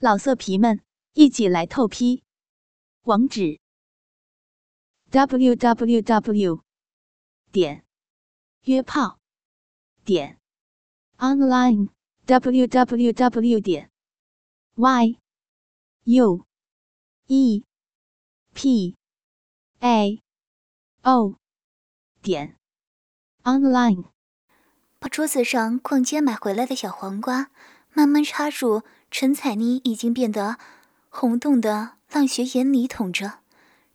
老色皮们，一起来透批！网址：w w w 点约炮点 online w w w 点 y u e p a o 点 online。把桌子上逛街买回来的小黄瓜慢慢插入。陈彩妮已经变得红洞的浪穴眼里捅着，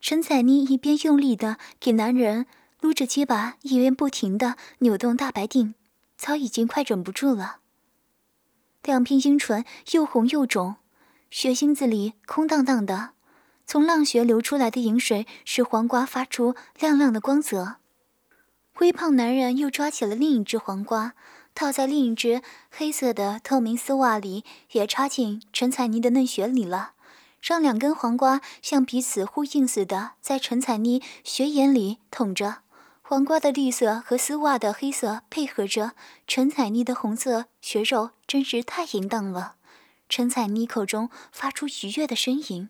陈彩妮一边用力的给男人撸着鸡巴，一边不停的扭动大白腚，早已经快忍不住了。两片阴唇又红又肿，血腥子里空荡荡的，从浪穴流出来的饮水使黄瓜发出亮亮的光泽。微胖男人又抓起了另一只黄瓜。套在另一只黑色的透明丝袜里，也插进陈彩妮的嫩穴里了，让两根黄瓜像彼此呼应似的，在陈彩妮穴眼里捅着。黄瓜的绿色和丝袜的黑色配合着，陈彩妮的红色血肉真是太淫荡了。陈彩妮口中发出愉悦的呻吟。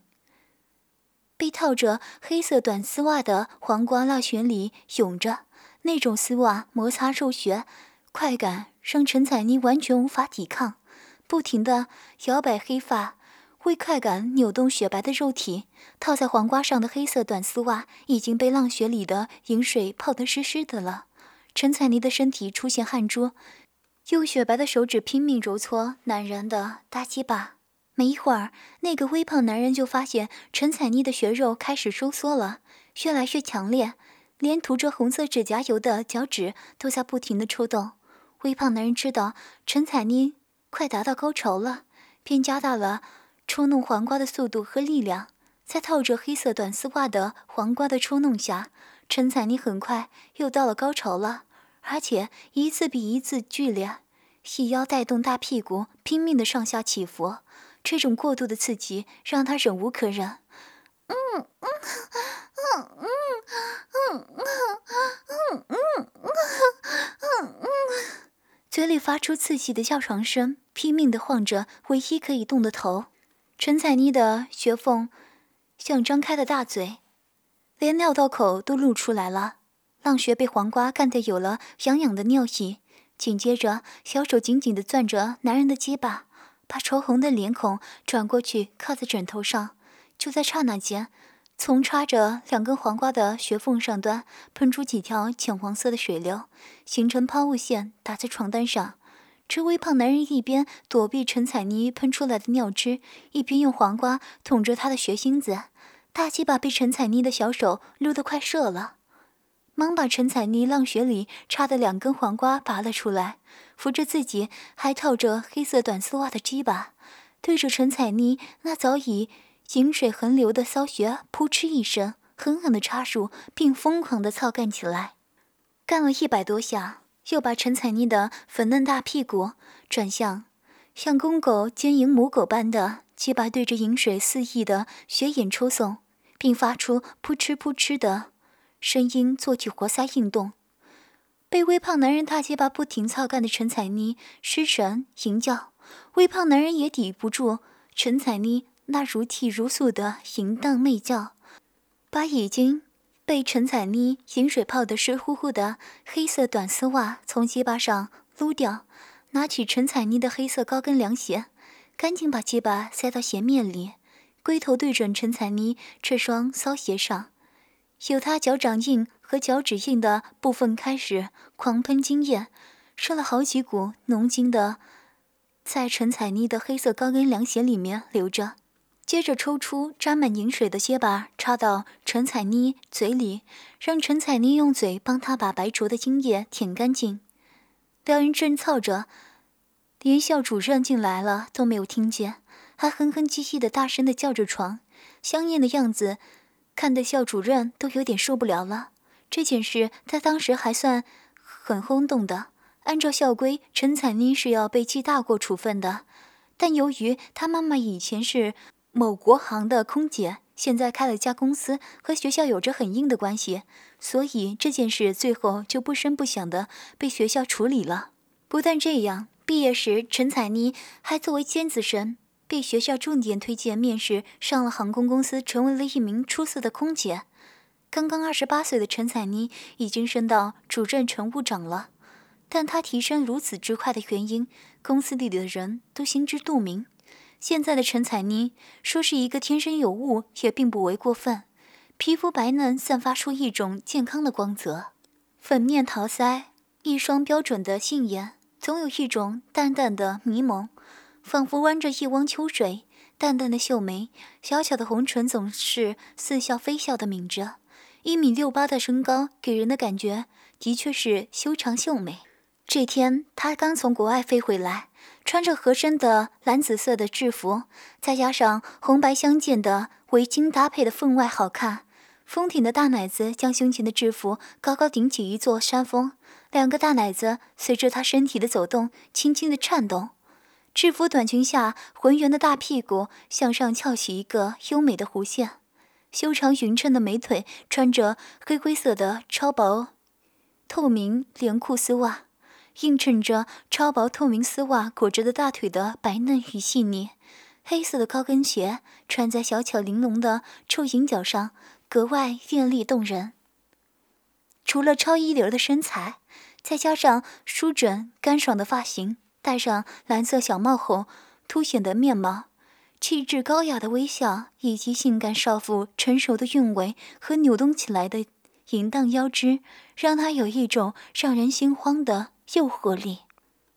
被套着黑色短丝袜的黄瓜辣穴里涌着，那种丝袜摩擦肉穴，快感。让陈彩妮完全无法抵抗，不停地摇摆黑发，为快感扭动雪白的肉体。套在黄瓜上的黑色短丝袜已经被浪雪里的饮水泡得湿湿的了。陈彩妮的身体出现汗珠，用雪白的手指拼命揉搓男人的大鸡巴。没一会儿，那个微胖男人就发现陈彩妮的血肉开始收缩了，越来越强烈，连涂着红色指甲油的脚趾都在不停地抽动。微胖男人知道陈彩妮快达到高潮了，便加大了抽弄黄瓜的速度和力量。在套着黑色短丝袜的黄瓜的抽弄下，陈彩妮很快又到了高潮了，而且一次比一次剧烈。细腰带动大屁股，拼命的上下起伏，这种过度的刺激让他忍无可忍。嗯嗯嗯嗯嗯嗯嗯嗯嗯。嘴里发出刺激的叫床声，拼命地晃着唯一可以动的头。陈彩妮的穴缝像张开的大嘴，连尿道口都露出来了。浪穴被黄瓜干得有了痒痒的尿意，紧接着小手紧紧地攥着男人的鸡巴，把潮红的脸孔转过去靠在枕头上。就在刹那间。从插着两根黄瓜的穴缝上端喷出几条浅黄色的水流，形成抛物线，打在床单上。这微胖男人一边躲避陈彩妮喷出来的尿汁，一边用黄瓜捅着她的穴心子。大鸡巴被陈彩妮的小手撸得快射了，忙把陈彩妮浪穴里插的两根黄瓜拔了出来，扶着自己还套着黑色短丝袜的鸡巴，对着陈彩妮那早已。饮水横流的骚穴，扑哧一声，狠狠地插入，并疯狂地操干起来。干了一百多下，又把陈彩妮的粉嫩大屁股转向，像公狗奸淫母狗般的结巴对着饮水肆意的血眼抽送，并发出扑哧扑哧的声音，做起活塞运动。被微胖男人大鸡巴不停操干的陈彩妮失神淫叫，微胖男人也抵不住陈彩妮。那如泣如诉的淫荡媚叫，把已经被陈彩妮饮水泡得湿乎乎的黑色短丝袜从鸡巴上撸掉，拿起陈彩妮的黑色高跟凉鞋，赶紧把鸡巴塞到鞋面里，龟头对准陈彩妮这双骚鞋上，有她脚掌印和脚趾印的部分开始狂喷精液，射了好几股浓精的，在陈彩妮的黑色高跟凉鞋里面流着。接着抽出沾满凝水的结巴，插到陈彩妮嘴里，让陈彩妮用嘴帮他把白灼的精液舔干净。两人正操着，连校主任进来了都没有听见，还哼哼唧唧的大声的叫着床，香艳的样子，看得校主任都有点受不了了。这件事在当时还算很轰动的，按照校规，陈彩妮是要被记大过处分的，但由于她妈妈以前是。某国航的空姐现在开了家公司，和学校有着很硬的关系，所以这件事最后就不声不响的被学校处理了。不但这样，毕业时陈彩妮还作为尖子生被学校重点推荐面试上了航空公司，成为了一名出色的空姐。刚刚二十八岁的陈彩妮已经升到主任乘务长了，但她提升如此之快的原因，公司里的人都心知肚明。现在的陈彩妮说是一个天生有物，也并不为过分。皮肤白嫩，散发出一种健康的光泽，粉面桃腮，一双标准的杏眼，总有一种淡淡的迷蒙，仿佛弯着一汪秋水。淡淡的秀眉，小巧的红唇，总是似笑非笑的抿着。一米六八的身高，给人的感觉的确是修长秀美。这天，他刚从国外飞回来，穿着合身的蓝紫色的制服，再加上红白相间的围巾，搭配的分外好看。丰挺的大奶子将胸前的制服高高顶起一座山峰，两个大奶子随着她身体的走动，轻轻的颤动。制服短裙下，浑圆的大屁股向上翘起一个优美的弧线。修长匀称的美腿，穿着黑灰色的超薄透明连裤丝袜，映衬着超薄透明丝袜裹着的大腿的白嫩与细腻。黑色的高跟鞋穿在小巧玲珑的臭银脚上，格外艳丽动人。除了超一流的身材，再加上舒整干爽的发型，戴上蓝色小帽后凸显的面貌。气质高雅的微笑，以及性感少妇成熟的韵味和扭动起来的淫荡腰肢，让她有一种让人心慌的诱惑力。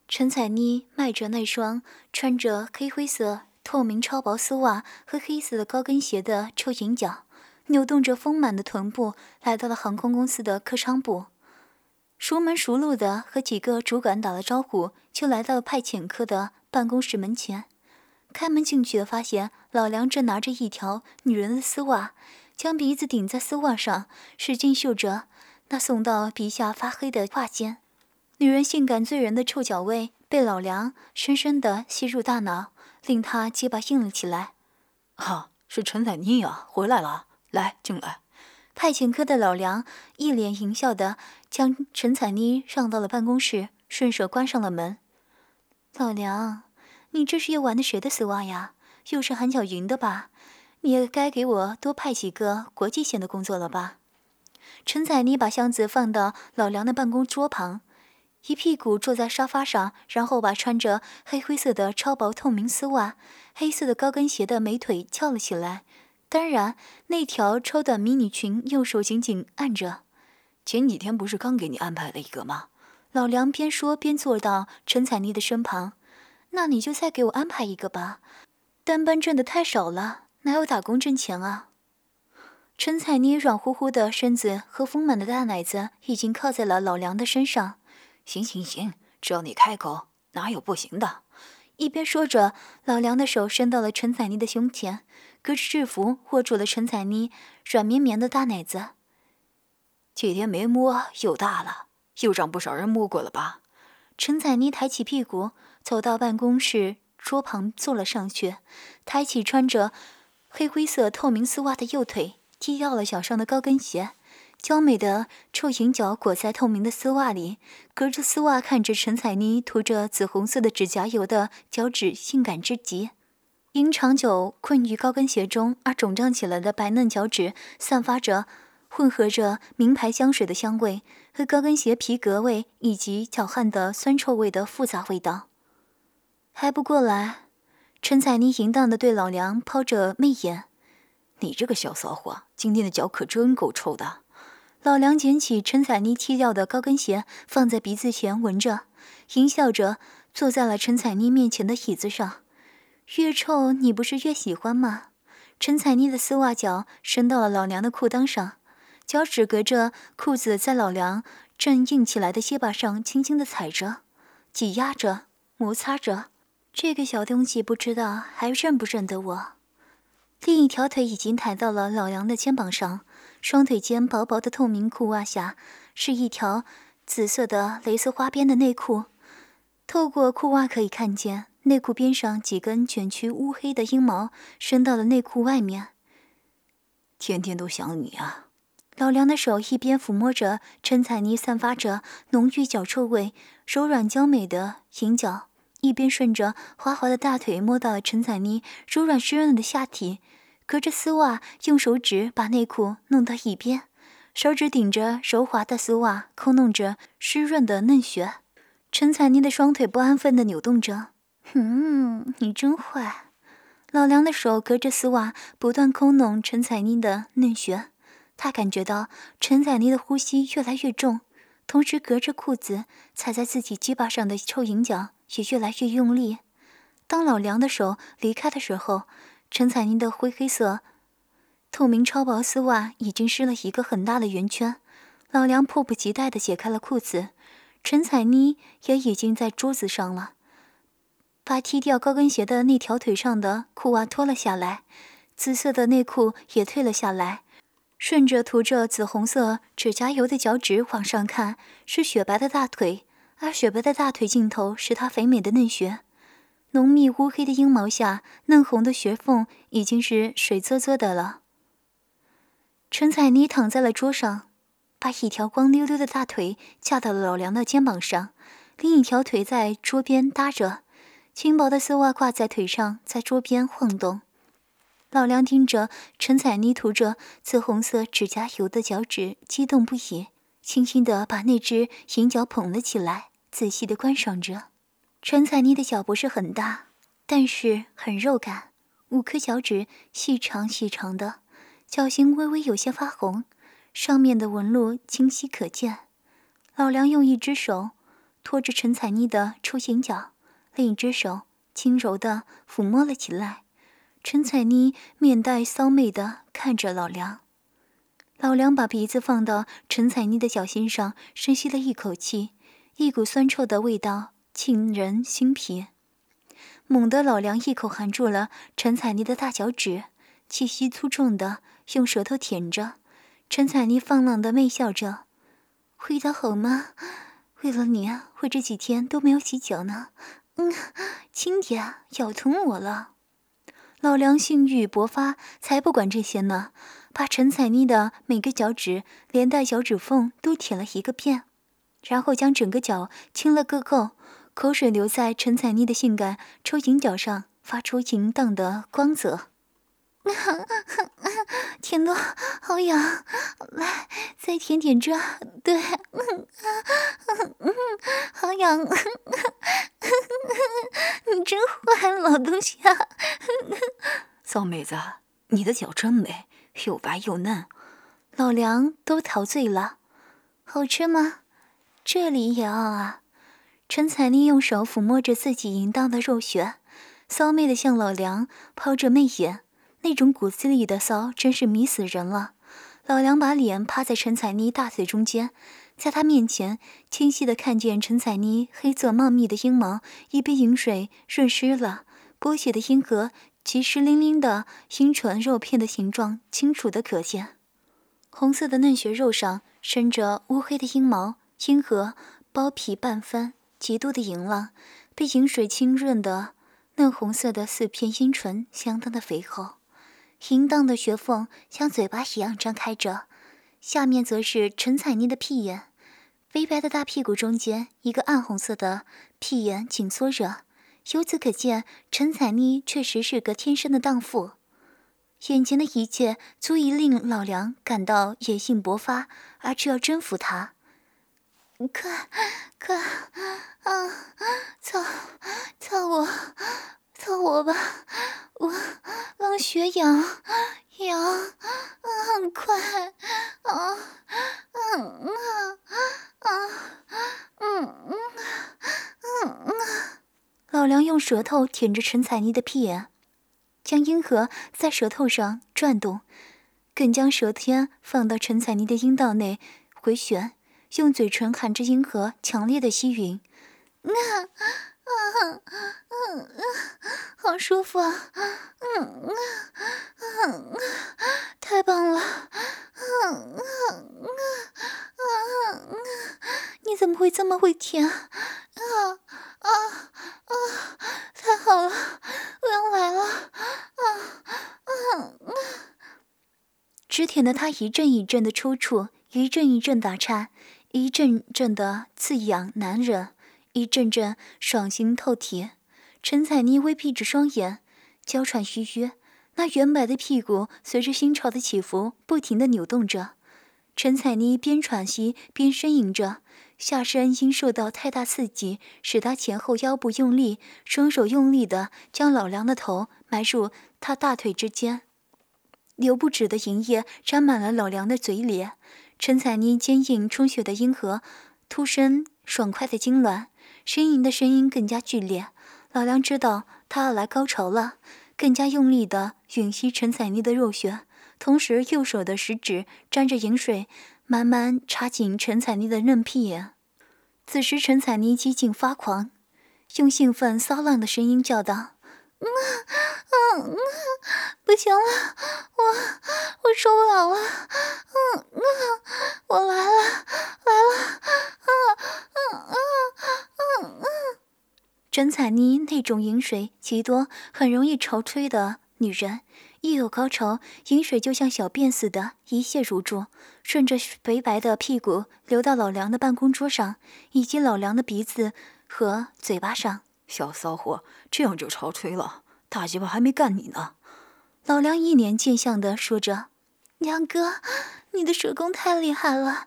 陈彩妮迈着那双穿着黑灰色透明超薄丝袜和黑色的高跟鞋的臭银脚，扭动着丰满的臀部，来到了航空公司的客舱部，熟门熟路的和几个主管打了招呼，就来到了派遣科的办公室门前。开门进去，发现老梁正拿着一条女人的丝袜，将鼻子顶在丝袜上，使劲嗅着那送到鼻下发黑的发尖。女人性感醉人的臭脚味被老梁深深地吸入大脑，令他结巴硬了起来。啊，是陈彩妮呀，回来了，来进来。派遣科的老梁一脸淫笑地将陈彩妮让到了办公室，顺手关上了门。老梁。你这是又玩的谁的丝袜呀？又是韩小云的吧？你也该给我多派几个国际线的工作了吧？陈彩妮把箱子放到老梁的办公桌旁，一屁股坐在沙发上，然后把穿着黑灰色的超薄透明丝袜、黑色的高跟鞋的美腿翘了起来。当然，那条超短迷你裙右手紧紧按着。前几天不是刚给你安排了一个吗？老梁边说边坐到陈彩妮的身旁。那你就再给我安排一个吧，单班挣的太少了，哪有打工挣钱啊？陈彩妮软乎乎的身子和丰满的大奶子已经靠在了老梁的身上。行行行，只要你开口，哪有不行的？一边说着，老梁的手伸到了陈彩妮的胸前，隔着制服握住了陈彩妮软绵绵的大奶子。几天没摸，又大了，又让不少人摸过了吧？陈彩妮抬起屁股。走到办公室桌旁坐了上去，抬起穿着黑灰色透明丝袜的右腿，踢掉了脚上的高跟鞋，娇美的臭银脚裹在透明的丝袜里，隔着丝袜看着陈彩妮涂着紫红色的指甲油的脚趾，性感之极。因长久困于高跟鞋中而肿胀起来的白嫩脚趾，散发着混合着名牌香水的香味和高跟鞋皮革味以及脚汗的酸臭味的复杂味道。还不过来，陈彩妮淫荡的对老梁抛着媚眼：“你这个小骚货，今天的脚可真够臭的。”老梁捡起陈彩妮踢掉的高跟鞋，放在鼻子前闻着，淫笑着坐在了陈彩妮面前的椅子上。越臭你不是越喜欢吗？陈彩妮的丝袜脚伸到了老梁的裤裆上，脚趾隔着裤子在老梁正硬起来的肩膀上轻轻的踩着、挤压着、摩擦着。这个小东西不知道还认不认得我。另一条腿已经抬到了老梁的肩膀上，双腿间薄薄的透明裤袜下是一条紫色的蕾丝花边的内裤，透过裤袜可以看见内裤边上几根卷曲乌黑的阴毛伸到了内裤外面。天天都想你啊！老梁的手一边抚摸着陈彩妮散发着浓郁脚臭味、柔软娇美的银脚。一边顺着滑滑的大腿摸到了陈彩妮柔软湿润的下体，隔着丝袜用手指把内裤弄到一边，手指顶着柔滑的丝袜抠弄着湿润的嫩穴。陈彩妮的双腿不安分地扭动着，嗯，你真坏。老梁的手隔着丝袜不断抠弄陈彩妮的嫩穴，他感觉到陈彩妮的呼吸越来越重。同时，隔着裤子踩在自己鸡巴上的臭银脚也越来越用力。当老梁的手离开的时候，陈彩妮的灰黑色、透明超薄丝袜已经湿了一个很大的圆圈。老梁迫不及待地解开了裤子，陈彩妮也已经在桌子上了，把踢掉高跟鞋的那条腿上的裤袜脱了下来，紫色的内裤也退了下来。顺着涂着紫红色指甲油的脚趾往上看，是雪白的大腿，而雪白的大腿尽头是她肥美的嫩穴。浓密乌黑的阴毛下，嫩红的穴缝已经是水泽泽的了。陈彩妮躺在了桌上，把一条光溜溜的大腿架到了老梁的肩膀上，另一条腿在桌边搭着，轻薄的丝袜挂在腿上，在桌边晃动。老梁盯着陈彩妮涂着紫红色指甲油的脚趾，激动不已，轻轻地把那只银脚捧了起来，仔细地观赏着。陈彩妮的脚不是很大，但是很肉感，五颗脚趾细长细长的，脚心微微有些发红，上面的纹路清晰可见。老梁用一只手托着陈彩妮的出行脚，另一只手轻柔地抚摸了起来。陈彩妮面带骚媚的看着老梁，老梁把鼻子放到陈彩妮的脚心上，深吸了一口气，一股酸臭的味道沁人心脾。猛地，老梁一口含住了陈彩妮的大脚趾，气息粗重的用舌头舔着。陈彩妮放浪的媚笑着：“味道好吗？为了你，我这几天都没有洗脚呢。嗯，轻点，咬疼我了。”老梁性欲勃发，才不管这些呢，把陈彩妮的每个脚趾连带脚趾缝都舔了一个遍，然后将整个脚亲了个够，口水流在陈彩妮的性感抽银脚上，发出淫荡的光泽。舔的好痒，来再舔舔这，对，好痒，你真坏，老东西啊！骚妹子，你的脚真美，又白又嫩，老梁都陶醉了。好吃吗？这里也要啊！陈彩妮用手抚摸着自己淫荡的肉穴，骚媚的向老梁抛着媚眼。那种骨子里的骚真是迷死人了。老梁把脸趴在陈彩妮大腿中间，在她面前清晰的看见陈彩妮黑色茂密的阴毛已被饮水润湿了，裹血的阴核及湿淋淋的阴唇肉片的形状清楚的可见。红色的嫩穴肉上生着乌黑的阴毛，阴核包皮半翻，极度的淫浪，被饮水浸润的嫩红色的四片阴唇相当的肥厚。淫荡的穴缝像嘴巴一样张开着，下面则是陈彩妮的屁眼，肥白的大屁股中间一个暗红色的屁眼紧缩着。由此可见，陈彩妮确实是个天生的荡妇。眼前的一切足以令老梁感到野性勃发，而就要征服她。快，快，啊，操，操我！操我吧，我让血痒痒，很快啊，嗯啊啊，嗯嗯嗯嗯。老梁用舌头舔着陈彩妮的屁眼，将阴核在舌头上转动，更将舌尖放到陈彩妮的阴道内回旋，用嘴唇含着阴核强烈的吸吮，啊。啊啊啊，好舒服啊！嗯啊啊啊，太棒了！啊啊啊啊啊，你怎么会这么会舔啊？啊啊啊！太好了，我要来了！啊啊啊！只舔得他一阵一阵的抽搐，一阵一阵打颤，一阵阵的刺痒难忍。一阵阵爽心透体。陈彩妮微闭着双眼，娇喘吁吁，那圆白的屁股随着心潮的起伏不停地扭动着。陈彩妮边喘息边呻吟着，下身因受到太大刺激，使她前后腰部用力，双手用力地将老梁的头埋入她大腿之间。流不止的银液沾满了老梁的嘴脸，陈彩妮坚硬充血的阴核突生爽快的痉挛，呻吟的声音更加剧烈。老梁知道他要来高潮了，更加用力地吮吸陈彩妮的肉穴，同时右手的食指沾着饮水，慢慢插进陈彩妮的嫩屁眼。此时，陈彩妮几近发狂，用兴奋骚浪的声音叫道：“嗯嗯嗯，不行了，我我受不了了，嗯嗯，我来了来了，嗯嗯嗯嗯嗯。”陈彩妮那种饮水极多、很容易潮吹的女人，一有高潮，饮水就像小便似的，一泻如注，顺着肥白的屁股流到老梁的办公桌上，以及老梁的鼻子和嘴巴上。小骚货，这样就潮吹了？大鸡巴还没干你呢！老梁一脸贱相的说着：“梁哥，你的手工太厉害了，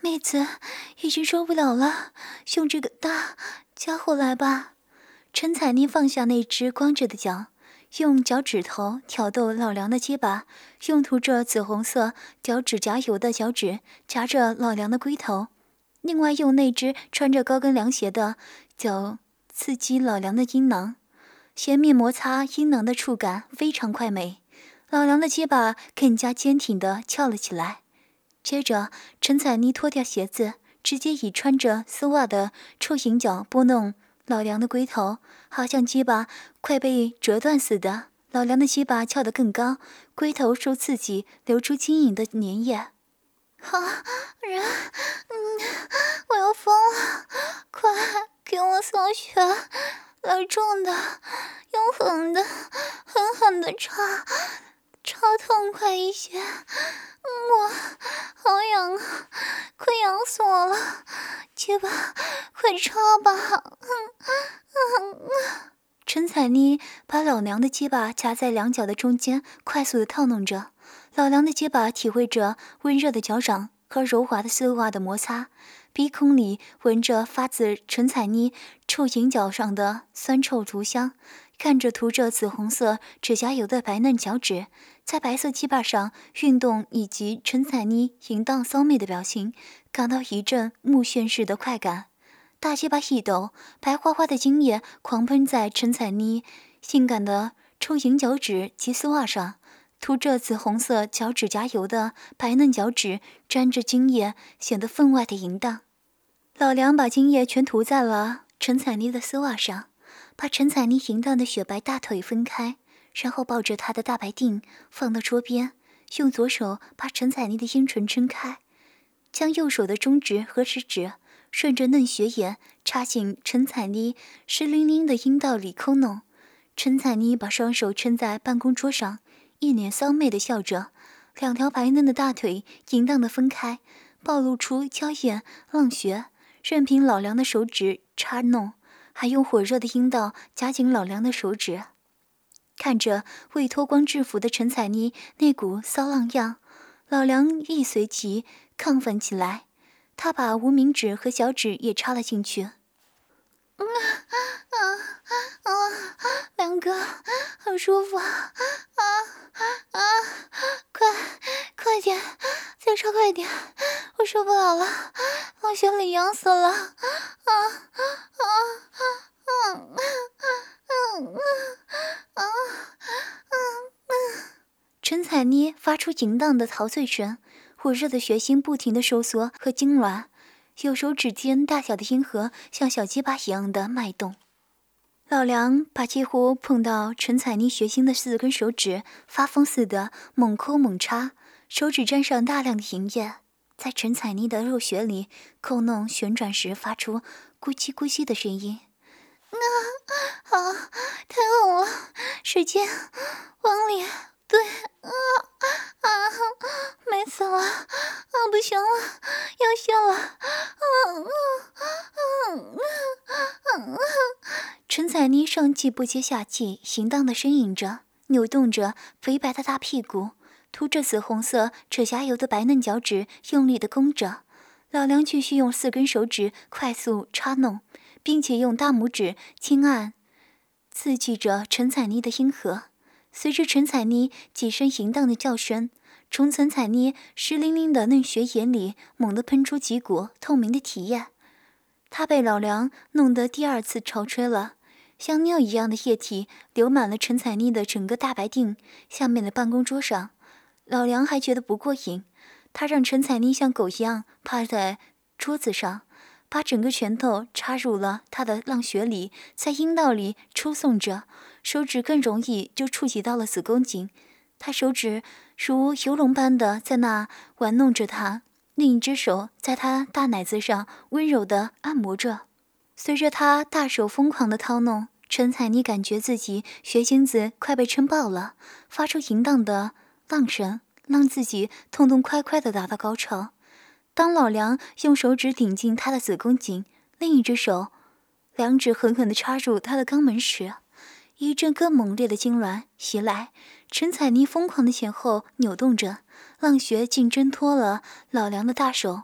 妹子已经受不了了，用这个大家伙来吧。”陈彩妮放下那只光着的脚，用脚趾头挑逗老梁的鸡巴，用涂着紫红色脚趾甲油的脚趾夹着老梁的龟头，另外用那只穿着高跟凉鞋的脚刺激老梁的阴囊，鞋面摩擦阴囊的触感非常快美，老梁的鸡巴更加坚挺地翘了起来。接着，陈彩妮脱掉鞋子，直接以穿着丝袜的臭行脚拨弄。老梁的龟头好像鸡巴快被折断似的，老梁的鸡巴翘得更高，龟头受刺激流出晶莹的粘液。啊，人，嗯，我要疯了！快给我送血，来重的，用狠的，狠狠的插，插痛快一些。我好痒啊，快痒死我了！结巴，快插吧！嗯嗯嗯。陈彩妮把老梁的结巴夹在两脚的中间，快速的套弄着。老梁的结巴体会着温热的脚掌和柔滑的丝袜的摩擦，鼻孔里闻着发自陈彩妮臭银脚上的酸臭竹香，看着涂着紫红色指甲油的白嫩脚趾。在白色鸡巴上运动，以及陈彩妮淫荡骚媚的表情，感到一阵目眩似的快感。大鸡巴一抖，白花花的精液狂喷在陈彩妮性感的抽银脚趾及丝袜上，涂着紫红色脚趾甲油的白嫩脚趾沾着精液，显得分外的淫荡。老梁把精液全涂在了陈彩妮的丝袜上，把陈彩妮淫荡的雪白大腿分开。然后抱着她的大白腚放到桌边，用左手把陈彩妮的阴唇撑开，将右手的中指和食指顺着嫩雪眼插进陈彩妮湿淋淋的阴道里抠弄。陈彩妮把双手撑在办公桌上，一脸骚媚的笑着，两条白嫩的大腿淫荡的分开，暴露出娇艳浪穴，任凭老梁的手指插弄，还用火热的阴道夹紧老梁的手指。看着未脱光制服的陈彩妮那股骚浪样，老梁亦随即亢奋起来。他把无名指和小指也插了进去。啊啊啊！梁哥，好舒服啊！啊啊！快快点，再插快点，我受不了了，我心里痒死了！啊啊啊啊啊！啊啊啊啊！陈彩妮发出淫荡的陶醉声，火热的血心不停的收缩和痉挛，有手指尖大小的阴核像小鸡巴一样的脉动。老梁把几乎碰到陈彩妮血心的四根手指发疯似的猛抠猛插，手指沾上大量的银液，在陈彩妮的肉穴里扣弄旋转时发出咕叽咕叽的声音。啊啊！太狠了，使劲往里对啊啊！美死了啊！不行了，要泄了！啊啊啊啊啊啊！陈彩妮！上气不接下气，淫荡的呻吟着，扭动着肥白的大屁股，涂着紫红色扯下油的白嫩脚趾，用力的攻着。老梁继续用四根手指快速插弄，并且用大拇指轻按，刺激着陈彩妮的阴核。随着陈彩妮几声淫荡的叫声，从陈彩妮湿淋淋的嫩穴眼里猛地喷出几股透明的体液。她被老梁弄得第二次潮吹了，像尿一样的液体流满了陈彩妮的整个大白腚。下面的办公桌上，老梁还觉得不过瘾，他让陈彩妮像狗一样趴在桌子上，把整个拳头插入了他的浪穴里，在阴道里抽送着，手指更容易就触及到了子宫颈。他手指如游龙般的在那玩弄着她。另一只手在他大奶子上温柔的按摩着，随着他大手疯狂的掏弄，陈彩妮感觉自己血精子快被撑爆了，发出淫荡的浪声，让自己痛痛快快的达到高潮。当老梁用手指顶进她的子宫颈，另一只手两指狠狠地插入她的肛门时，一阵更猛烈的痉挛袭来，陈彩妮疯狂的前后扭动着。浪穴竟挣脱了老梁的大手，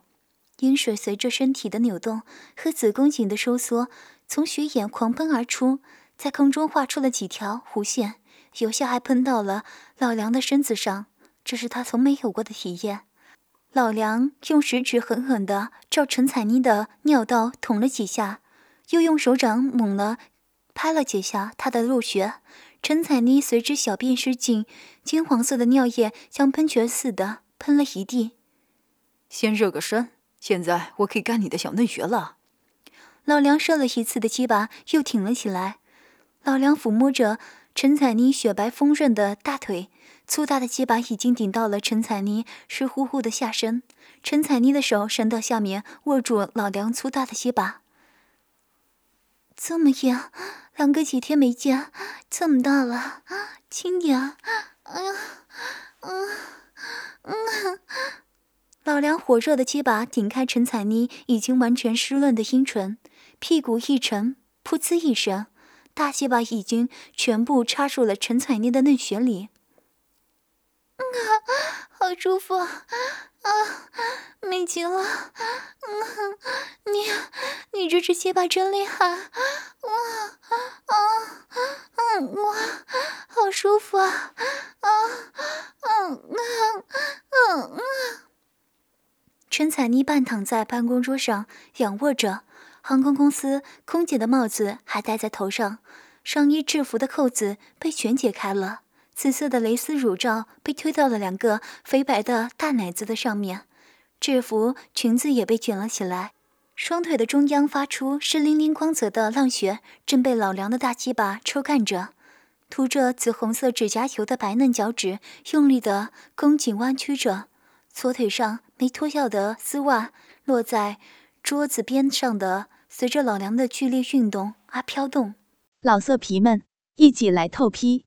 阴水随着身体的扭动和子宫颈的收缩，从血眼狂喷而出，在空中画出了几条弧线，有些还喷到了老梁的身子上。这是他从没有过的体验。老梁用食指狠狠地照陈彩妮的尿道捅了几下，又用手掌猛了拍了几下他的肉穴。陈彩妮随之小便失禁，金黄色的尿液像喷泉似的喷了一地。先热个身，现在我可以干你的小嫩穴了。老梁射了一次的鸡巴又挺了起来。老梁抚摸着陈彩妮雪白丰润的大腿，粗大的鸡巴已经顶到了陈彩妮湿乎乎的下身。陈彩妮的手伸到下面，握住老梁粗大的鸡巴。这么硬，两个几天没见，这么大了，轻点。哎呀，嗯嗯。老梁火热的鸡巴顶开陈彩妮已经完全湿润的阴唇，屁股一沉，噗呲一声，大鸡巴已经全部插入了陈彩妮的嫩穴里。啊，好舒服啊！美极了！嗯，你你这只鸡巴真厉害！哇啊嗯哇，好舒服啊！啊嗯嗯嗯嗯。陈彩妮半躺在办公桌上，仰卧着，航空公司空姐的帽子还戴在头上，上衣制服的扣子被全解开了。紫色的蕾丝乳罩被推到了两个肥白的大奶子的上面，制服裙子也被卷了起来。双腿的中央发出湿淋淋光泽的浪穴，正被老梁的大鸡巴抽干着。涂着紫红色指甲油的白嫩脚趾用力的弓紧弯曲着，左腿上没脱掉的丝袜落在桌子边上的，随着老梁的剧烈运动而飘动。老色皮们，一起来透批！